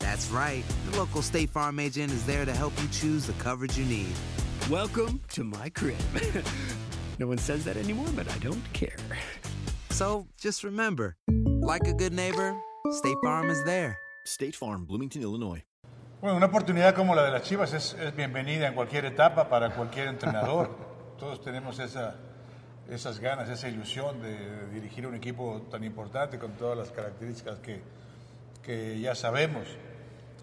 That's right. The local State Farm agent is there to help you choose the coverage you need. Welcome to my crib. no one says that anymore, but I don't care. So just remember, like a good neighbor, State Farm is there. State Farm, Bloomington, Illinois. Bueno, una oportunidad como la de las Chivas es, es bienvenida en cualquier etapa para cualquier entrenador. Todos tenemos esa, esas ganas, esa ilusión de dirigir un equipo tan importante con todas las características que, que ya sabemos.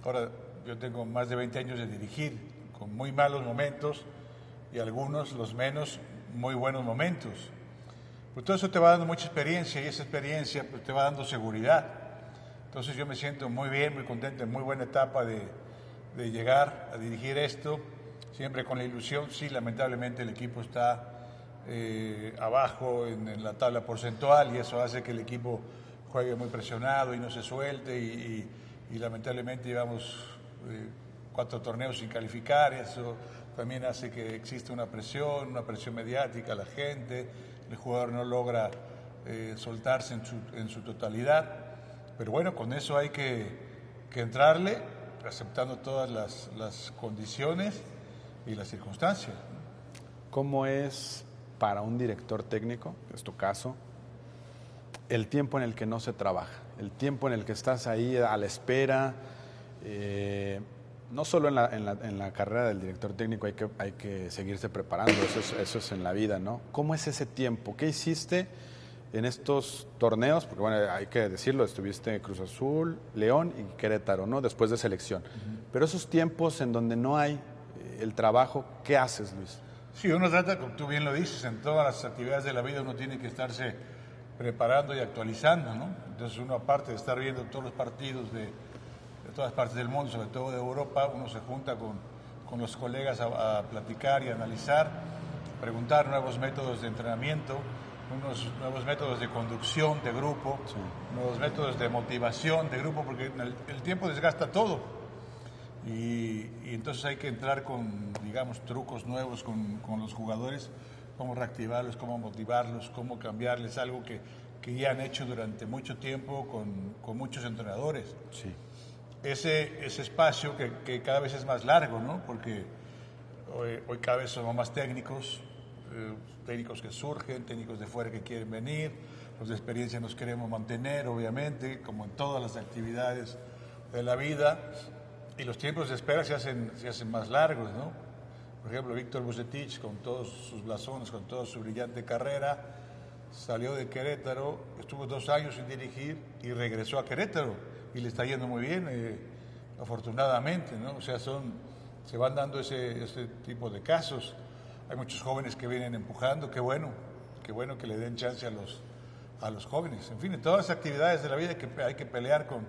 Ahora, yo tengo más de 20 años de dirigir, con muy malos momentos y algunos, los menos, muy buenos momentos. Pues todo eso te va dando mucha experiencia y esa experiencia pues, te va dando seguridad. Entonces yo me siento muy bien, muy contento, en muy buena etapa de, de llegar a dirigir esto, siempre con la ilusión, sí, lamentablemente el equipo está eh, abajo en, en la tabla porcentual y eso hace que el equipo juegue muy presionado y no se suelte y, y- y lamentablemente llevamos eh, cuatro torneos sin calificar, eso también hace que exista una presión, una presión mediática a la gente, el jugador no logra eh, soltarse en su, en su totalidad, pero bueno, con eso hay que, que entrarle, aceptando todas las, las condiciones y las circunstancias. ¿Cómo es para un director técnico, es tu caso, el tiempo en el que no se trabaja? El tiempo en el que estás ahí a la espera. eh, no solo en la, en la- en la carrera del director técnico hay que, hay que seguirse preparando, eso es, eso es en la vida, ¿no? ¿Cómo es ese tiempo? ¿Qué hiciste en estos torneos? Porque bueno, hay que decirlo, estuviste en Cruz Azul, León y Querétaro, ¿no? Después de selección. Pero esos tiempos en donde no hay eh, el trabajo, ¿qué haces, Luis? Sí, uno trata, como tú bien lo dices, en todas las actividades de la vida uno tiene que estarse preparando y actualizando, ¿no? Entonces uno aparte de estar viendo todos los partidos de, de todas partes del mundo, sobre todo de Europa, uno se junta con, con los colegas a, a platicar y analizar, preguntar nuevos métodos de entrenamiento, unos nuevos métodos de conducción de grupo, nuevos métodos de motivación de grupo, porque el, el tiempo desgasta todo. Y, y entonces hay que entrar con, digamos, trucos nuevos con, con los jugadores, cómo reactivarlos, cómo motivarlos, cómo cambiarles algo que, que ya han hecho durante mucho tiempo con, con muchos entrenadores. Sí. Ese, ese espacio que, que cada vez es más largo, ¿no? Porque hoy, hoy cada vez somos más técnicos, eh, técnicos que surgen, técnicos de fuera que quieren venir, los de experiencia nos queremos mantener, obviamente, como en todas las actividades de la vida, y los tiempos de espera se hacen, se hacen más largos, ¿no? Por ejemplo, Víctor Bucetich, con todos sus blasones, con toda su brillante carrera, salió de Querétaro, estuvo dos años sin dirigir y regresó a Querétaro y le está yendo muy bien, eh, afortunadamente, ¿no? O sea, son, se van dando ese, ese tipo de casos. Hay muchos jóvenes que vienen empujando, qué bueno, qué bueno que le den chance a los, a los jóvenes. En fin, en todas las actividades de la vida hay que, hay que pelear con,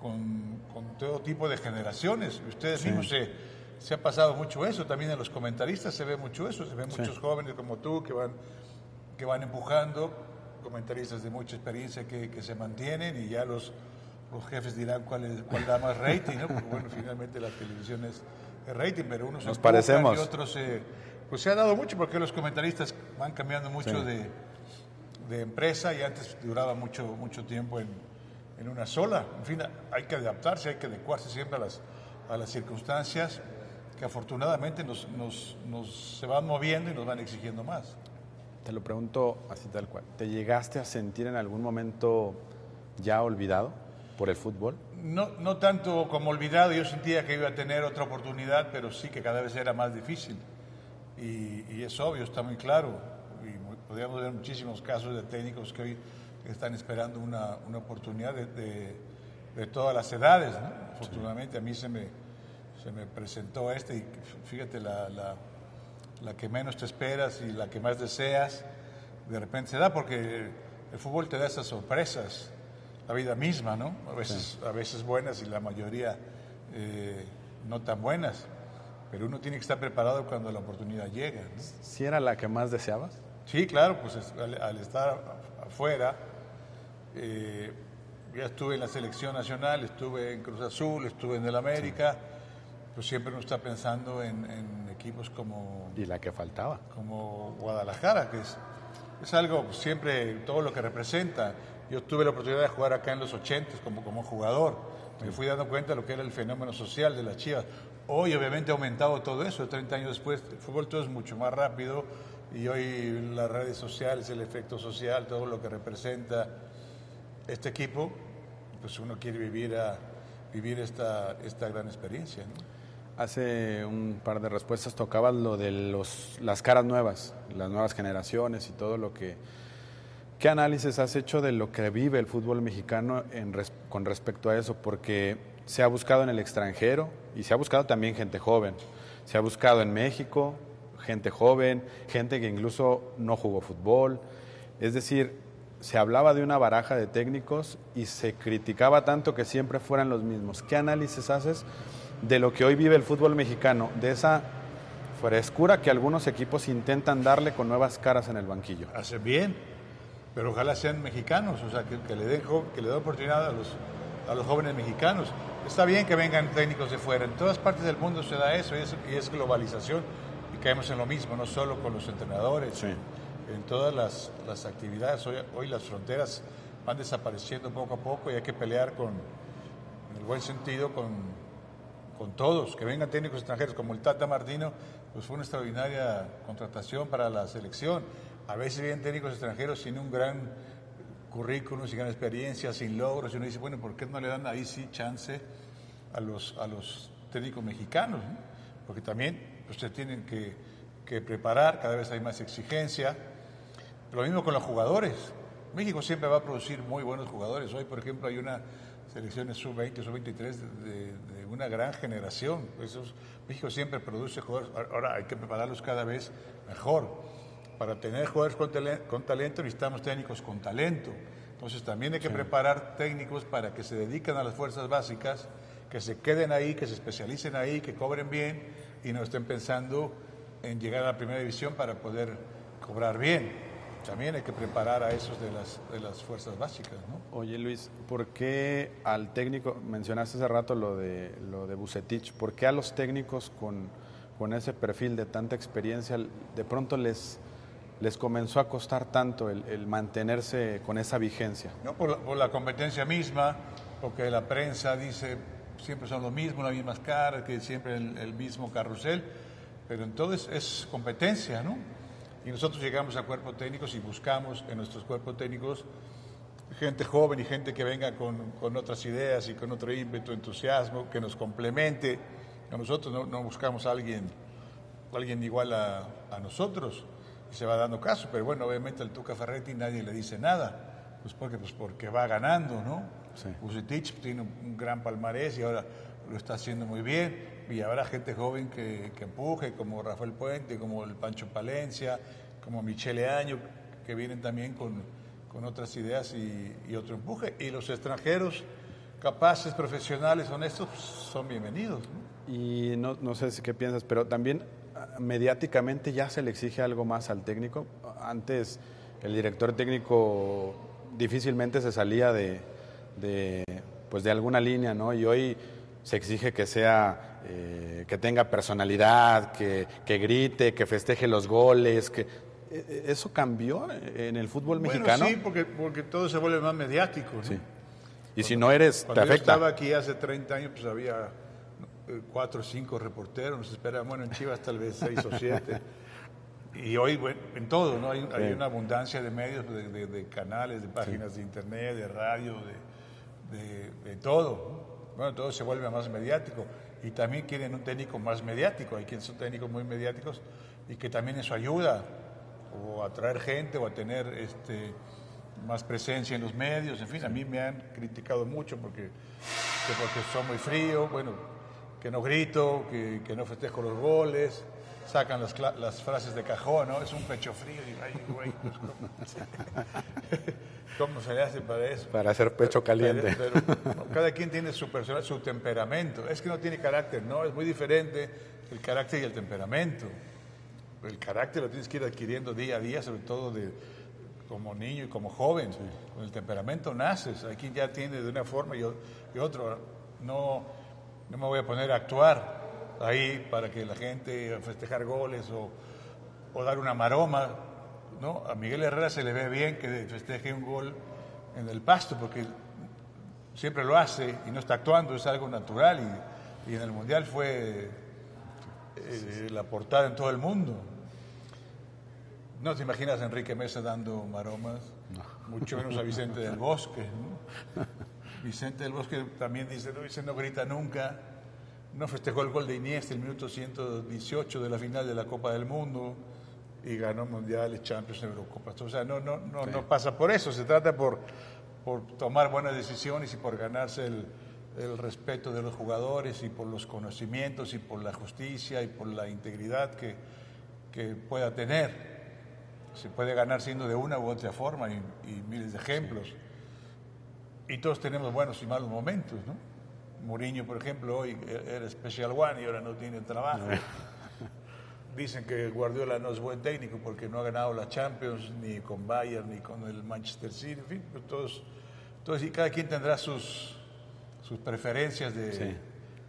con, con todo tipo de generaciones. Ustedes Sí. mismos se, se ha pasado mucho eso, también en los comentaristas se ve mucho eso, se ven Sí. muchos jóvenes como tú que van, que van empujando, comentaristas de mucha experiencia que, que se mantienen y ya los, los jefes dirán cuál, es, cuál da más rating, ¿no? Porque bueno, finalmente la televisión es, es rating, pero unos Nos parecemos. y otros pues se ha dado mucho porque los comentaristas van cambiando mucho Sí. de, de empresa y antes duraba mucho, mucho tiempo en, en una sola. En fin, hay que adaptarse, hay que adecuarse siempre a las, a las circunstancias que afortunadamente nos, nos, nos se van moviendo y nos van exigiendo más. Te lo pregunto así tal cual. ¿Te llegaste a sentir en algún momento ya olvidado por el fútbol? No, no tanto como olvidado, yo sentía que iba a tener otra oportunidad, pero sí que cada vez era más difícil. Y, y es obvio, está muy claro. Y mu- podríamos ver muchísimos casos de técnicos que hoy están esperando una, una oportunidad de, de- de todas las edades. ¿no? Afortunadamente a mí se me, se me presentó este y fíjate, la, la, la que menos te esperas y la que más deseas, de repente se da porque el fútbol te da esas sorpresas, la vida misma, ¿no? A veces, a veces buenas y la mayoría eh, no tan buenas, pero uno tiene que estar preparado cuando la oportunidad llega. ¿no? ¿Si era la que más deseabas? Sí, claro, pues es- al, al estar af- afuera, eh, ya estuve en la selección nacional, estuve en Cruz Azul, estuve en el América, pues siempre uno está pensando en, en equipos como, Y la que faltaba. como Guadalajara, que es, es algo pues, siempre, todo lo que representa. Yo tuve la oportunidad de jugar acá en los 80 como, como jugador, me fui dando cuenta de lo que era el fenómeno social de las Chivas. Hoy obviamente ha aumentado todo eso, 30 años después, el fútbol todo es mucho más rápido y hoy las redes sociales, el efecto social, todo lo que representa este equipo, pues uno quiere vivir, a, vivir esta, esta gran experiencia. ¿no? Hace un par de respuestas tocabas lo de los, las caras nuevas, las nuevas generaciones y todo lo que... ¿Qué análisis has hecho de lo que vive el fútbol mexicano en con respecto a eso? Porque se ha buscado en el extranjero y se ha buscado también gente joven. Se ha buscado en México gente joven, gente que incluso no jugó fútbol. Es decir, se hablaba de una baraja de técnicos y se criticaba tanto que siempre fueran los mismos. ¿Qué análisis haces de lo que hoy vive el fútbol mexicano, de esa frescura que algunos equipos intentan darle con nuevas caras en el banquillo? Hacen bien, pero ojalá sean mexicanos, o sea, que, que le den que le den oportunidad a los, a los jóvenes mexicanos. Está bien que vengan técnicos de fuera, en todas partes del mundo se da eso y es, y es globalización y caemos en lo mismo, no solo con los entrenadores, en todas las, las actividades. Hoy, hoy las fronteras van desapareciendo poco a poco y hay que pelear con, en el buen sentido, con, con todos, que vengan técnicos extranjeros como el Tata Martino, pues fue una extraordinaria contratación para la selección. A veces vienen técnicos extranjeros sin un gran currículum, sin gran experiencia, sin logros, y uno dice, bueno, ¿por qué no le dan ahí sí chance a los, a los técnicos mexicanos? no? Porque también se tienen que, que preparar, cada vez hay más exigencia. Lo mismo con los jugadores. México siempre va a producir muy buenos jugadores. Hoy, por ejemplo, hay una selección sub-20, sub-23 de, de- de una gran generación. Esos- México siempre produce jugadores. Ahora hay que prepararlos cada vez mejor. Para tener jugadores con, con talento necesitamos técnicos con talento. Entonces también hay que preparar técnicos para que se dediquen a las fuerzas básicas, que se queden ahí, que se especialicen ahí, que cobren bien y no estén pensando en llegar a la primera división para poder cobrar bien. También hay que preparar a esos de las, de las fuerzas básicas, ¿no? Oye Luis, ¿por qué al técnico, mencionaste hace rato lo de, lo de Bucetich, ¿por qué a los técnicos con, con ese perfil de tanta experiencia de pronto les, les comenzó a costar tanto el, el mantenerse con esa vigencia? No, por, la, por la competencia misma, porque la prensa dice siempre son lo mismo, las mismas caras, que siempre el, el mismo carrusel, pero entonces es competencia, ¿no? Y nosotros llegamos a cuerpos técnicos y buscamos en nuestros cuerpos técnicos gente joven y gente que venga con, con otras ideas y con otro ímpetu, entusiasmo, que nos complemente. A nosotros no, no buscamos a alguien, alguien igual a, a nosotros y se va dando caso, pero bueno, obviamente al Tuca Ferretti nadie le dice nada, pues porque, pues porque va ganando, ¿no? Sí. Vucetich tiene un, un gran palmarés y ahora lo está haciendo muy bien y habrá gente joven que, empuje, como Rafael Puente, como el Pancho Palencia, como Michele Año, que vienen también con, con otras ideas y, y otro empuje. Y los extranjeros capaces, profesionales, honestos, son bienvenidos. Y no, no sé qué piensas, pero también ah, mediáticamente ya se le exige algo más al técnico. Antes el director técnico difícilmente se salía de, de, pues de alguna línea, ¿no? Y hoy se exige que sea, eh, que tenga personalidad, que, que grite, que festeje los goles, que eh, eh, ¿Eso cambió en el fútbol Bueno, mexicano? sí, porque, porque todo se vuelve más mediático. ¿no? Sí. Y si no eres, te Cuando yo afecta. estaba aquí hace 30 años, pues había eh, cuatro o cinco reporteros, nos esperaban, bueno, en Chivas tal vez seis o siete. Y hoy, bueno, en todo, ¿no? Hay, hay una abundancia de medios, de, de- de canales, de páginas de internet, de radio, de, de- de todo. ¿no? Bueno, todo se vuelve más mediático. Y también quieren un técnico más mediático. Hay quienes son técnicos muy mediáticos y que también eso ayuda o a atraer gente o a tener este, más presencia en los medios. En fin, a mí me han criticado mucho porque, que porque soy muy frío, bueno, que no grito, que, que no festejo los goles, sacan las, las frases de cajón, ¿no? Es un pecho frío. Digo, ay, güey, pues, ¿cómo, ¿cómo se le hace para eso? Para hacer pecho caliente. Pero, pero, cada quien tiene su personal, su temperamento. Es que no tiene carácter, no, es muy diferente el carácter y el temperamento. El carácter lo tienes que ir adquiriendo día a día, sobre todo de, como niño y como joven. Con el temperamento naces. Hay quien ya tiene de una forma y, y otro. No, no me voy a poner a actuar ahí para que la gente festejar goles o, o dar una maroma. ¿no? A Miguel Herrera se le ve bien que festeje un gol en el pasto porque siempre lo hace y no está actuando, es algo natural y, y en el Mundial fue eh, la portada en todo el mundo. No te imaginas a Enrique Mesa dando maromas, mucho menos a Vicente del Bosque. ¿no? Vicente del Bosque también dice, no, dice, no grita nunca, no festejó el gol de Iniesta el minuto 118 de la final de la Copa del Mundo y ganó mundiales, Champions, Eurocopas. O sea, no, no, no, no pasa por eso, se trata por, por tomar buenas decisiones y por ganarse el, el respeto de los jugadores y por los conocimientos y por la justicia y por la integridad que, que pueda tener. Se puede ganar siendo de una u otra forma y, y miles de ejemplos. Y todos tenemos buenos y malos momentos, ¿no? Mourinho, por ejemplo, hoy era Special One y ahora no tiene trabajo. Dicen que Guardiola no es buen técnico porque no ha ganado la Champions ni con Bayern ni con el Manchester City. En fin, pues todos, todos y cada quien tendrá sus, sus preferencias de, Sí.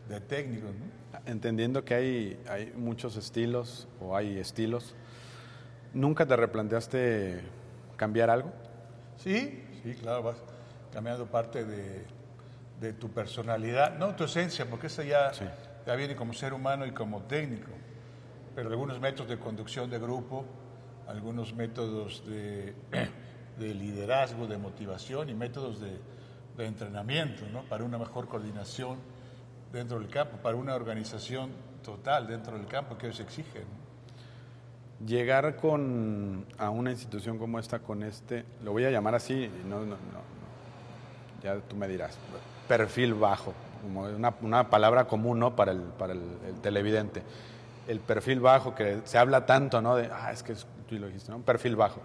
de técnicos. ¿no? Entendiendo que hay, hay muchos estilos o hay estilos, ¿nunca te replanteaste cambiar algo? Sí, sí, claro, vas cambiando parte de, de tu personalidad, no tu esencia, porque esa ya, ya viene como ser humano y como técnico, pero algunos métodos de conducción de grupo, algunos métodos de, de liderazgo, de motivación y métodos de, entrenamiento, ¿no? Para una mejor coordinación dentro del campo, para una organización total dentro del campo que hoy se exige. ¿no? Llegar con, a una institución como esta, con este, lo voy a llamar así, no, no, no, ya tú me dirás, perfil bajo, como una, una palabra común ¿no? para, el, para el televidente. El perfil bajo, que se habla tanto, ¿no? De, ah, es que es- tú lo dijiste, ¿no? Un perfil bajo.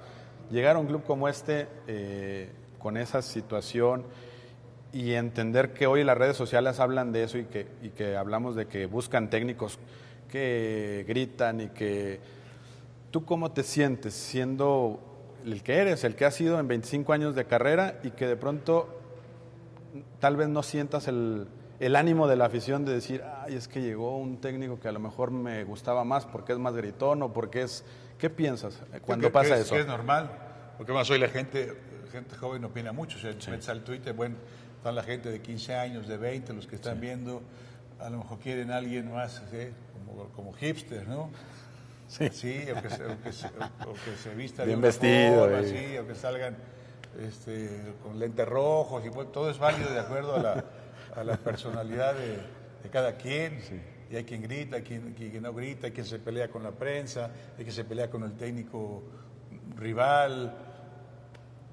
Llegar a un club como este, eh, con esa situación, y entender que hoy las redes sociales hablan de eso y que, y que hablamos de que buscan técnicos que gritan y que... ¿Tú cómo te sientes siendo el que eres, el que has sido en 25 años de carrera y que de pronto tal vez no sientas el, el ánimo de la afición de decir, ay, es que llegó un técnico que a lo mejor me gustaba más porque es más gritón o porque es... ¿Qué piensas cuando que- pasa que es- eso? que es normal, porque más hoy la gente, gente joven opina mucho. O sea, te metes al Twitter, bueno, están la gente de 15 años, de 20, los que están viendo, a lo mejor quieren a alguien más ¿sí? como, como hipster, ¿no? Sí. Sí, o que se, o que se, o- o que se vista Bien de vestido, forma, y- sí, o que salgan este, con lentes rojos, y pues, todo es válido de acuerdo a la, a la personalidad de, de cada quien. Y hay quien grita, hay quien, quien no grita, hay quien se pelea con la prensa, hay quien se pelea con el técnico rival,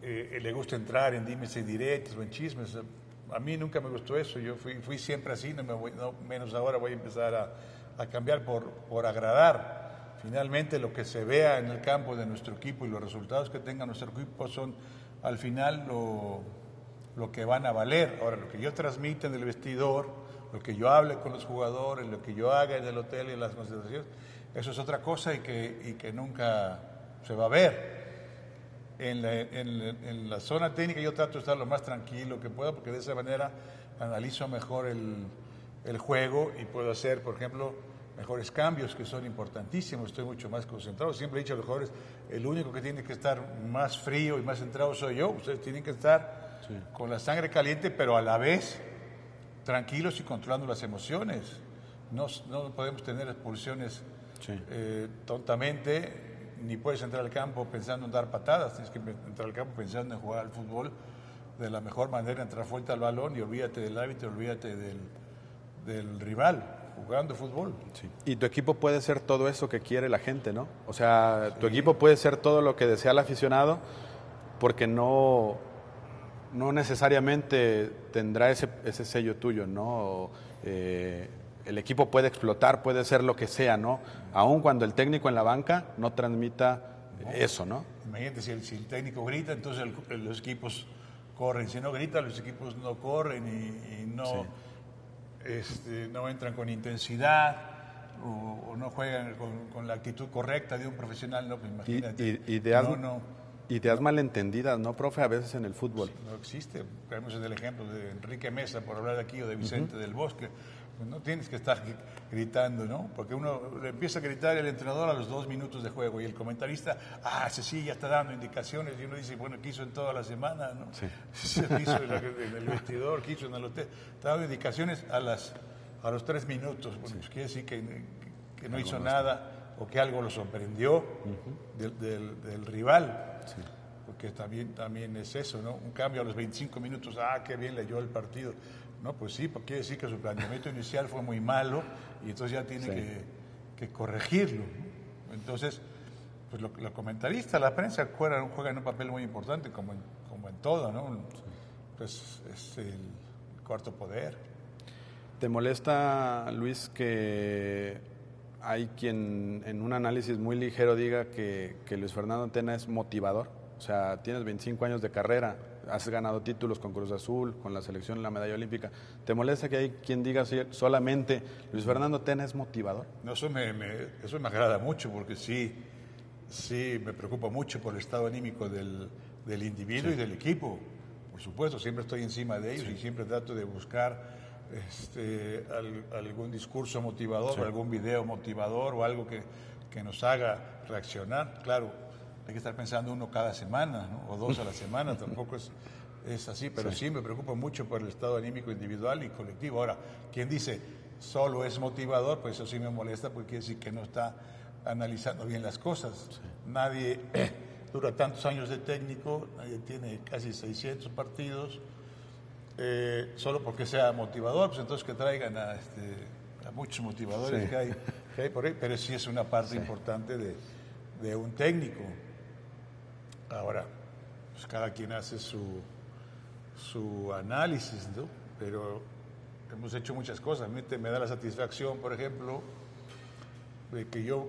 eh, le gusta entrar en dimes y directos o en chismes. A mí nunca me gustó eso, yo fui, fui siempre así, no me voy, no, menos ahora voy a empezar a, a cambiar por, por agradar. Finalmente lo que se vea en el campo de nuestro equipo y los resultados que tenga nuestro equipo son al final lo, lo que van a valer. Ahora, lo que yo transmita en el vestidor, lo que yo hable con los jugadores, lo que yo haga en el hotel y en las concentraciones, eso es otra cosa y que, y que nunca se va a ver. En la, en en la zona técnica yo trato de estar lo más tranquilo que pueda porque de esa manera analizo mejor el, el juego y puedo hacer, por ejemplo, mejores cambios que son importantísimos, estoy mucho más concentrado. Siempre he dicho a los jugadores, el único que tiene que estar más frío y más centrado soy yo. Ustedes tienen que estar con la sangre caliente, pero a la vez tranquilos y controlando las emociones. No, no podemos tener expulsiones eh, tontamente, ni puedes entrar al campo pensando en dar patadas, tienes que entrar al campo pensando en jugar al fútbol de la mejor manera, entrar fuerte al balón y olvídate del hábito, olvídate del, del rival jugando fútbol. Y tu equipo puede ser todo eso que quiere la gente, ¿no? O sea, tu equipo puede ser todo lo que desea el aficionado porque no, no necesariamente tendrá ese, ese sello tuyo, ¿no? Eh, el equipo puede explotar, puede ser lo que sea, ¿no? Aun cuando el técnico en la banca no transmita eso, ¿no? Imagínate, si el, si el técnico grita, entonces los equipos corren. Si no grita, los equipos no corren y, no, este, no entran con intensidad o, no juegan con, la actitud correcta de un profesional. No, pues imagínate. Y, no, ideas malentendidas, ¿no, profe? A veces en el fútbol. no existe. Tenemos el ejemplo de Enrique Mesa, por hablar de aquí, o de Vicente del Bosque pues no tienes que estar gritando, ¿no? Porque uno le empieza a gritar el entrenador a los dos minutos de juego y el comentarista, ah, sí, sí, ya está dando indicaciones y uno dice, bueno, quiso en toda la semana, ¿no? Sí. quiso en, el vestidor, quiso en el hotel, está dando indicaciones a, las, a los tres minutos. Bueno, pues quiere decir que, que no hizo nada o que algo lo sorprendió del, del, rival. Porque también, también es eso, ¿no? Un cambio a los 25 minutos, ah, qué bien leyó el partido. No, pues sí, porque quiere decir que su planteamiento inicial fue muy malo y entonces ya tiene que, corregirlo. Entonces, pues los lo comentaristas, la prensa juegan, juegan, un papel muy importante como en, como en todo, ¿no? Pues es el cuarto poder. ¿Te molesta, Luis, que hay quien en un análisis muy ligero diga que, que Luis Fernando Tena es motivador? O sea, tienes 25 años de carrera, has ganado títulos con Cruz Azul, con la selección en la medalla olímpica. ¿Te molesta que hay quien diga solamente Luis Fernando Tena es motivador? No, eso me, eso me agrada mucho porque sí, sí me preocupa mucho por el estado anímico del, del individuo y del equipo. Por supuesto, siempre estoy encima de ellos y siempre trato de buscar este, algún discurso motivador, o algún video motivador o algo que, que nos haga reaccionar. Claro, hay que estar pensando uno cada semana, o dos a la semana, tampoco es, es así, pero sí. me preocupa mucho por el estado anímico individual y colectivo. Ahora, quien dice solo es motivador, pues eso sí me molesta porque quiere decir que no está analizando bien las cosas. Nadie dura tantos años de técnico, nadie tiene casi 600 partidos, eh, solo porque sea motivador, pues entonces que traigan a, este, a muchos motivadores que, hay, por ahí, pero sí es una parte importante de, de un técnico. Ahora, pues cada quien hace su, su análisis, ¿no? Pero hemos hecho muchas cosas. Me, me da la satisfacción, por ejemplo, de que yo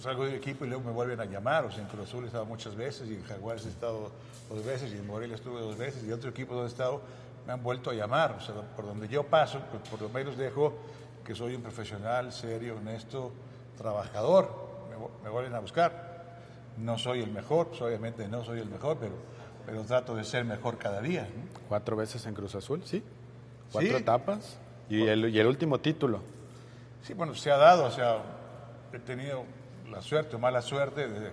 salgo del equipo y luego me vuelven a llamar. O sea, en Cruz Azul he estado muchas veces y en Jaguares he estado dos veces y en Morelia estuve dos veces y otro equipo donde he estado me han vuelto a llamar. O sea, por donde yo paso, pues por lo menos dejo que soy un profesional, serio, honesto, trabajador. Me, me vuelven a buscar. No soy el mejor, pues, obviamente no soy el mejor, pero, pero trato de ser mejor cada día. Cuatro veces en Cruz Azul, sí. Cuatro etapas y el, y el último título. Sí, bueno, se ha dado, o sea, he tenido la suerte o mala suerte de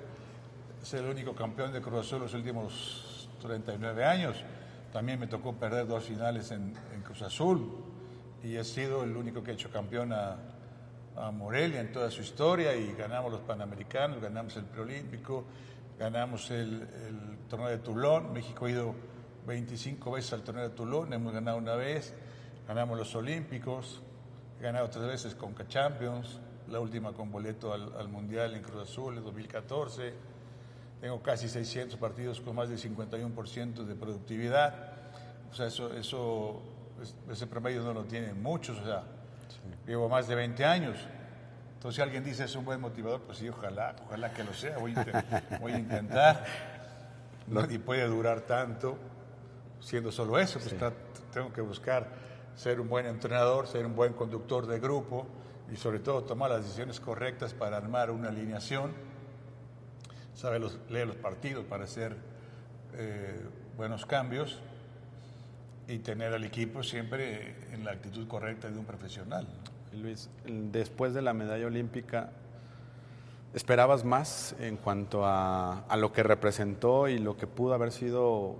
ser el único campeón de Cruz Azul los últimos 39 años. También me tocó perder dos finales en, Cruz Azul y he sido el único que ha hecho campeón a, Morelia en toda su historia y ganamos los Panamericanos, ganamos el Preolímpico, ganamos el, torneo de Toulon. México ha ido 25 veces al torneo de Toulon, hemos ganado una vez, ganamos los Olímpicos, ganado tres veces con Champions, la última con boleto al, Mundial en Cruz Azul en 2014. Tengo casi 600 partidos con más del 51% de productividad. O sea, eso, eso, ese promedio no lo tienen muchos. O sea, Llevo más de 20 años. Entonces, si alguien dice es un buen motivador, pues sí, ojalá, ojalá que lo sea. Voy a, intentar. Y puede durar tanto siendo solo eso. Pues tengo que buscar ser un buen entrenador, ser un buen conductor de grupo y sobre todo tomar las decisiones correctas para armar una alineación, saber leer los partidos para hacer eh, buenos cambios y tener al equipo siempre en la actitud correcta de un profesional. Luis, después de la medalla olímpica, ¿esperabas más en cuanto a, a lo que representó y lo que pudo haber sido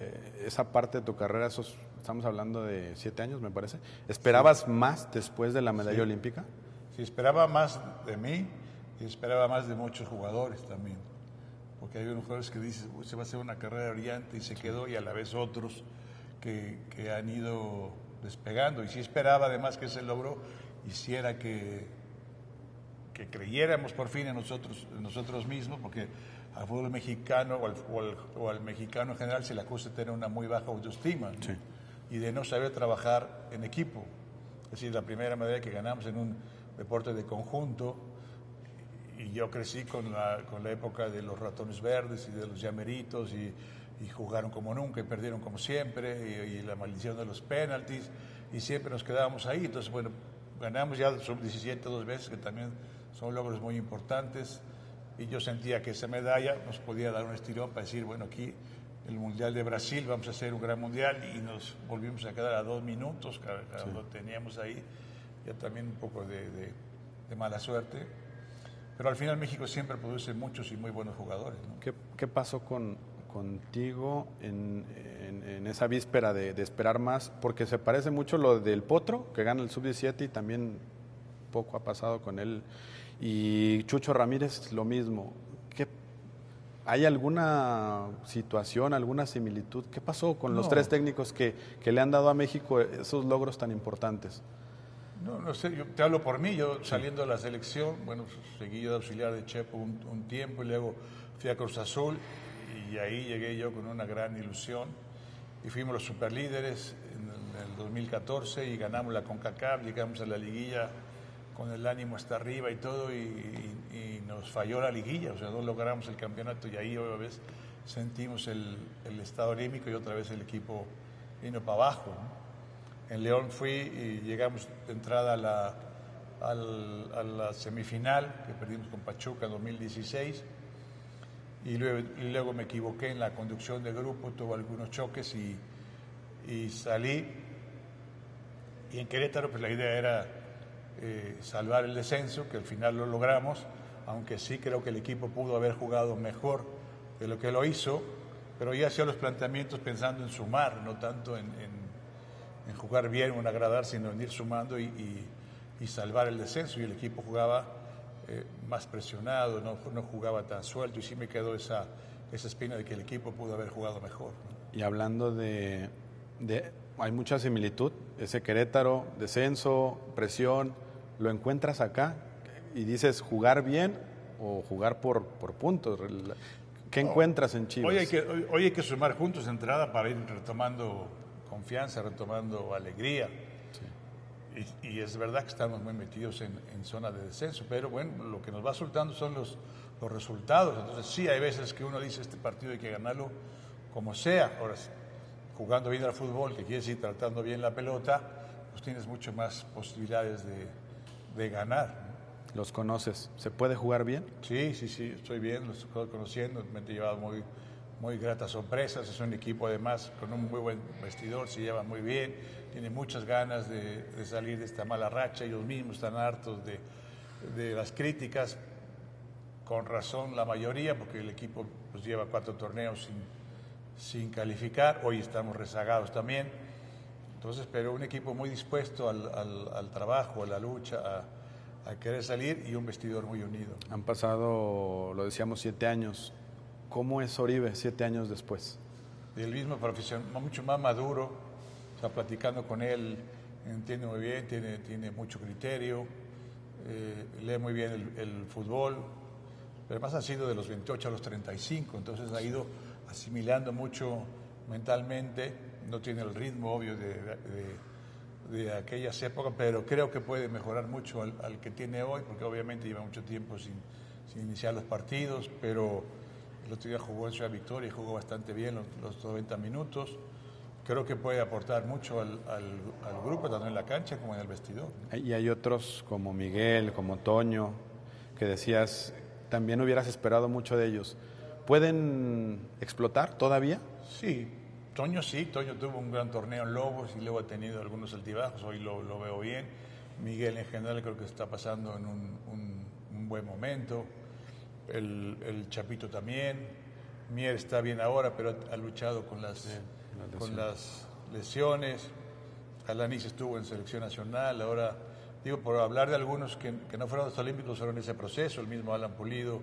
eh, esa parte de tu carrera? Esos, estamos hablando de siete años, me parece. ¿Esperabas sí. más después de la medalla sí. olímpica? Sí, esperaba más de mí y esperaba más de muchos jugadores también. Porque hay unos jugadores que dicen, se va a hacer una carrera brillante y se quedó, y a la vez otros que, que han ido despegando. Y sí esperaba además que ese logro hiciera que, que creyéramos por fin en nosotros, en nosotros mismos, porque al fútbol mexicano o al, o, al, o al, mexicano en general se le acusa de tener una muy baja autoestima ¿no? Sí. y de no saber trabajar en equipo. Es decir, la primera medalla que ganamos en un deporte de conjunto, y yo crecí con la, con la época de los ratones verdes y de los llameritos, y, y jugaron como nunca y perdieron como siempre, y, y la maldición de los penaltis, y siempre nos quedábamos ahí. Entonces, bueno, ganamos ya sub-17 dos veces, que también son logros muy importantes, y yo sentía que esa medalla nos podía dar un estirón para decir, bueno, aquí el Mundial de Brasil, vamos a hacer un gran Mundial, y nos volvimos a quedar a dos minutos, cada sí. lo teníamos ahí, ya también un poco de, de, de, mala suerte. Pero al final México siempre produce muchos y muy buenos jugadores. ¿no? ¿Qué, ¿Qué, pasó con, contigo en, en, en esa víspera de, de, esperar más? Porque se parece mucho lo del Potro, que gana el sub-17 y también poco ha pasado con él. Y Chucho Ramírez, lo mismo. ¿Qué, ¿Hay alguna situación, alguna similitud? ¿Qué pasó con no. los tres técnicos que, que le han dado a México esos logros tan importantes? No, no sé, yo te hablo por mí, yo saliendo de la selección, bueno, seguí yo de auxiliar de Chepo un, un, tiempo y luego fui a Cruz Azul y ahí llegué yo con una gran ilusión y fuimos los superlíderes en el, en el 2014 y ganamos la CONCACAF, llegamos a la liguilla con el ánimo hasta arriba y todo y, y, y nos falló la liguilla, o sea, no logramos el campeonato y ahí otra vez sentimos el, el estado anímico y otra vez el equipo vino para abajo. ¿no? En León fui y llegamos de entrada a la, semifinal que perdimos con Pachuca en 2016 y luego, y me equivoqué en la conducción del grupo, tuve algunos choques y, y salí. Y en Querétaro pues la idea era eh, salvar el descenso, que al final lo logramos, aunque sí creo que el equipo pudo haber jugado mejor de lo que lo hizo, pero ya hacía los planteamientos pensando en sumar, no tanto en, en en jugar bien o en agradar, sino en ir sumando y, y, y salvar el descenso. Y el equipo jugaba eh, más presionado, no, no, jugaba tan suelto y sí me quedó esa, esa espina de que el equipo pudo haber jugado mejor. ¿no? Y hablando de, de, hay mucha similitud, ese Querétaro, descenso, presión, lo encuentras acá y dices jugar bien o jugar por, por puntos. ¿Qué encuentras en Chivas? Hoy hay, que, hoy, hoy hay que sumar juntos entrada para ir retomando confianza, retomando alegría. Sí. Y, y, es verdad que estamos muy metidos en, en, zona de descenso, pero bueno, lo que nos va soltando son los, los resultados. Entonces sí, hay veces que uno dice este partido hay que ganarlo como sea. Ahora, jugando bien al fútbol, que quiere decir tratando bien la pelota, pues tienes mucho más posibilidades de, de ganar. ¿Los conoces? ¿Se puede jugar bien? Sí, sí, sí, estoy bien, los estoy conociendo, me he llevado muy, muy gratas sorpresas. Es un equipo además con un muy buen vestidor, se lleva muy bien, tiene muchas ganas de, de salir de esta mala racha. Ellos mismos están hartos de, de, las críticas, con razón la mayoría, porque el equipo pues, lleva cuatro torneos sin, sin calificar. Hoy estamos rezagados también. Entonces, pero un equipo muy dispuesto al, al, al trabajo, a la lucha, a, a querer salir y un vestidor muy unido. Han pasado, lo decíamos, siete años ¿Cómo es Oribe siete años después? El mismo profesional, mucho más maduro, o sea, platicando con él, entiende muy bien, tiene, tiene mucho criterio, eh, lee muy bien el, el, fútbol, pero además ha sido de los 28 a los 35, entonces ha ido asimilando mucho mentalmente, no tiene el ritmo obvio de, de, de aquellas épocas, pero creo que puede mejorar mucho al, al, que tiene hoy, porque obviamente lleva mucho tiempo sin, sin iniciar los partidos, pero el otro día jugó en Ciudad Victoria y jugó bastante bien los, los 90 minutos. Creo que puede aportar mucho al, al, al, grupo, tanto en la cancha como en el vestidor. Y hay otros como Miguel, como Toño, que decías, también hubieras esperado mucho de ellos. ¿Pueden explotar todavía? Sí, Toño sí, Toño tuvo un gran torneo en Lobos y luego ha tenido algunos altibajos, hoy lo, lo veo bien. Miguel en general creo que está pasando en un, un- un buen momento. El, el Chapito también. Mier está bien ahora, pero ha, ha luchado con las, con las lesiones. Alanis estuvo en selección nacional, ahora digo por hablar de algunos que, que no fueron a los Olímpicos, fueron en ese proceso, el mismo Alan Pulido,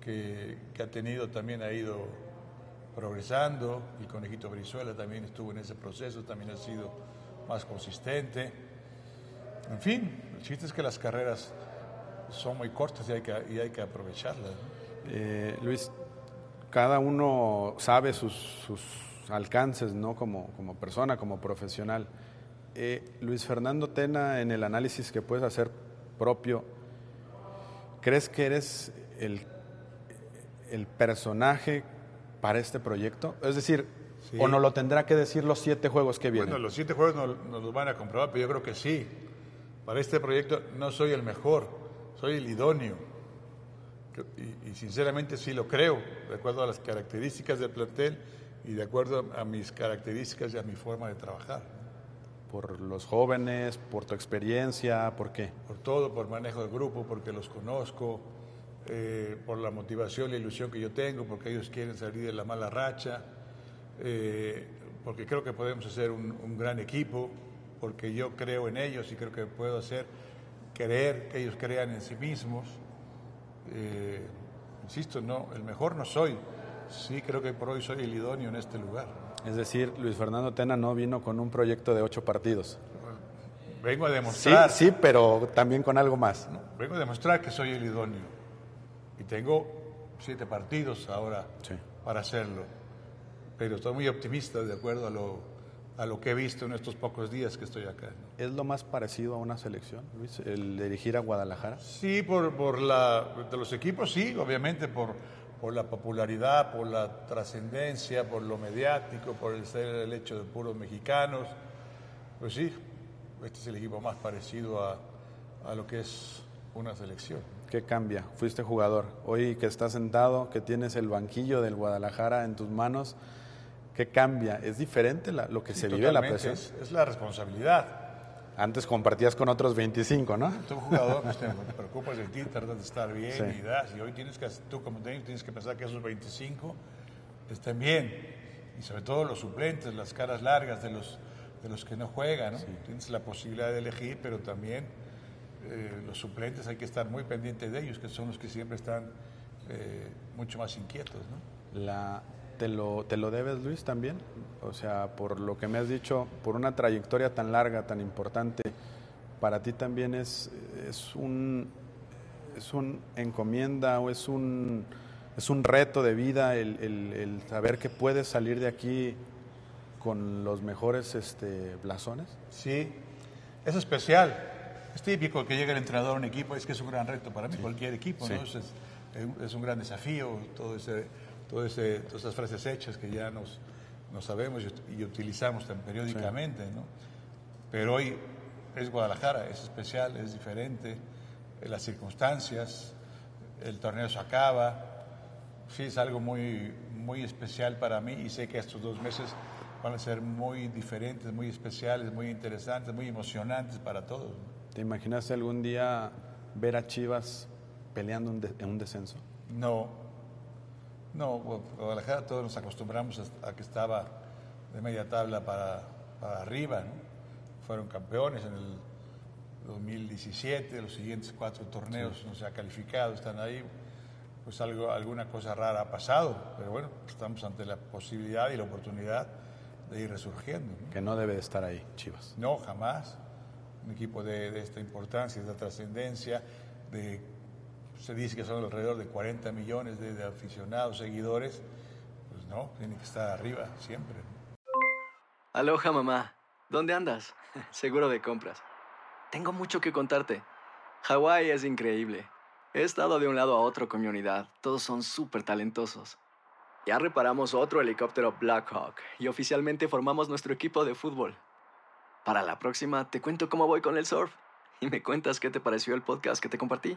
que, que ha tenido, también ha ido progresando, el conejito Brizuela también estuvo en ese proceso, también ha sido más consistente. En fin, el chiste es que las carreras son muy cortas y hay que, y hay que aprovecharlas. ¿no? Eh, Luis, cada uno sabe sus, sus alcances, ¿no? Como, como persona, como profesional. Eh, Luis Fernando Tena, en el análisis que puedes hacer propio, ¿crees que eres el, el personaje para este proyecto? Es decir, Sí. ¿o no lo tendrá que decir los siete juegos que vienen? Bueno, los siete juegos nos, nos los van a comprobar, pero yo creo que sí. Para este proyecto no soy el mejor, soy el idóneo. Y, y sinceramente sí lo creo, de acuerdo a las características del plantel y de acuerdo a mis características y a mi forma de trabajar. Por los jóvenes, por tu experiencia, ¿por qué? Por todo, por manejo del grupo, porque los conozco, eh, por la motivación la ilusión que yo tengo, porque ellos quieren salir de la mala racha, eh, porque creo que podemos hacer un, un gran equipo, porque yo creo en ellos y creo que puedo hacer creer que ellos crean en sí mismos. Eh, insisto, no, el mejor no soy. Sí creo que por hoy soy el idóneo en este lugar. Es decir, Luis Fernando Tena no vino con un proyecto de ocho partidos. Vengo a Sí, demostrar. sí, pero también con algo más. Vengo a demostrar que soy el idóneo. Y tengo siete partidos ahora Sí. para hacerlo. Pero estoy muy optimista de acuerdo a lo, a lo que he visto en estos pocos días que estoy acá. ¿no? ¿Es lo más parecido a una selección, Luis, el dirigir a Guadalajara? Sí, por, por la, de los equipos, sí, obviamente por, por la popularidad, por la trascendencia, por lo mediático, por el ser el hecho de puros mexicanos. Pues sí, este es el equipo más parecido a, a lo que es una selección. ¿Qué cambia? Fuiste jugador. Hoy que estás sentado, que tienes el banquillo del Guadalajara en tus manos, ¿qué cambia? ¿Es diferente la- lo que Sí, se vive la totalmente, presión? Es, es la responsabilidad. Antes compartías con otros 25, ¿no? Tú jugador, pues, te preocupas de ti, tratas de estar bien Sí. y das. Y hoy tienes que, tú como técnico tienes que pensar que esos 25 estén bien. Y sobre todo los suplentes, las caras largas de los, de los que no juegan. ¿no? Tienes la posibilidad de elegir, pero también eh, los suplentes hay que estar muy pendientes de ellos, que son los que siempre están eh, mucho más inquietos. ¿no? La, ¿te, lo, ¿Te lo debes, Luis, también? O sea, por lo que me has dicho, por una trayectoria tan larga, tan importante, para ti también es, es un es un encomienda o es un es un reto de vida el, el- el saber que puedes salir de aquí con los mejores este, blasones. Sí, es especial. Es típico que llegue el entrenador a un equipo, es que es un gran reto para mí, cualquier equipo, ¿no? Sí. Es, es- es un gran desafío, todo ese, todo ese, todas esas frases hechas que ya nos, nos sabemos y, y utilizamos tan periódicamente, ¿no? Pero hoy es Guadalajara, es especial, es diferente, eh, las circunstancias, el torneo se acaba, sí es algo muy, muy especial para mí y sé que estos dos meses van a ser muy diferentes, muy especiales, muy interesantes, muy emocionantes para todos. ¿Te imaginaste algún día ver a Chivas peleando en un descenso? No, no, Gu- Guadalajara todos nos acostumbramos a, que estaba de media tabla para, para arriba, ¿no? Fueron campeones en el 2017, los siguientes cuatro torneos no se ha calificado, están ahí. Pues algo, alguna cosa rara ha pasado, pero bueno, estamos ante la posibilidad y la oportunidad de ir resurgiendo. ¿no? Que no debe de estar ahí, Chivas. No, jamás. Un equipo de, de esta importancia, de esta trascendencia, de, se dice que son alrededor de 40 millones de, aficionados, seguidores, pues no, tiene que estar arriba siempre. Aloha, mamá. ¿Dónde andas? Seguro de compras. Tengo mucho que contarte. Hawái es increíble. He estado de un lado a otro con mi unidad. Todos son súper talentosos. Ya reparamos otro helicóptero Blackhawk y oficialmente formamos nuestro equipo de fútbol. Para la próxima te cuento cómo voy con el surf y me cuentas qué te pareció el podcast que te compartí,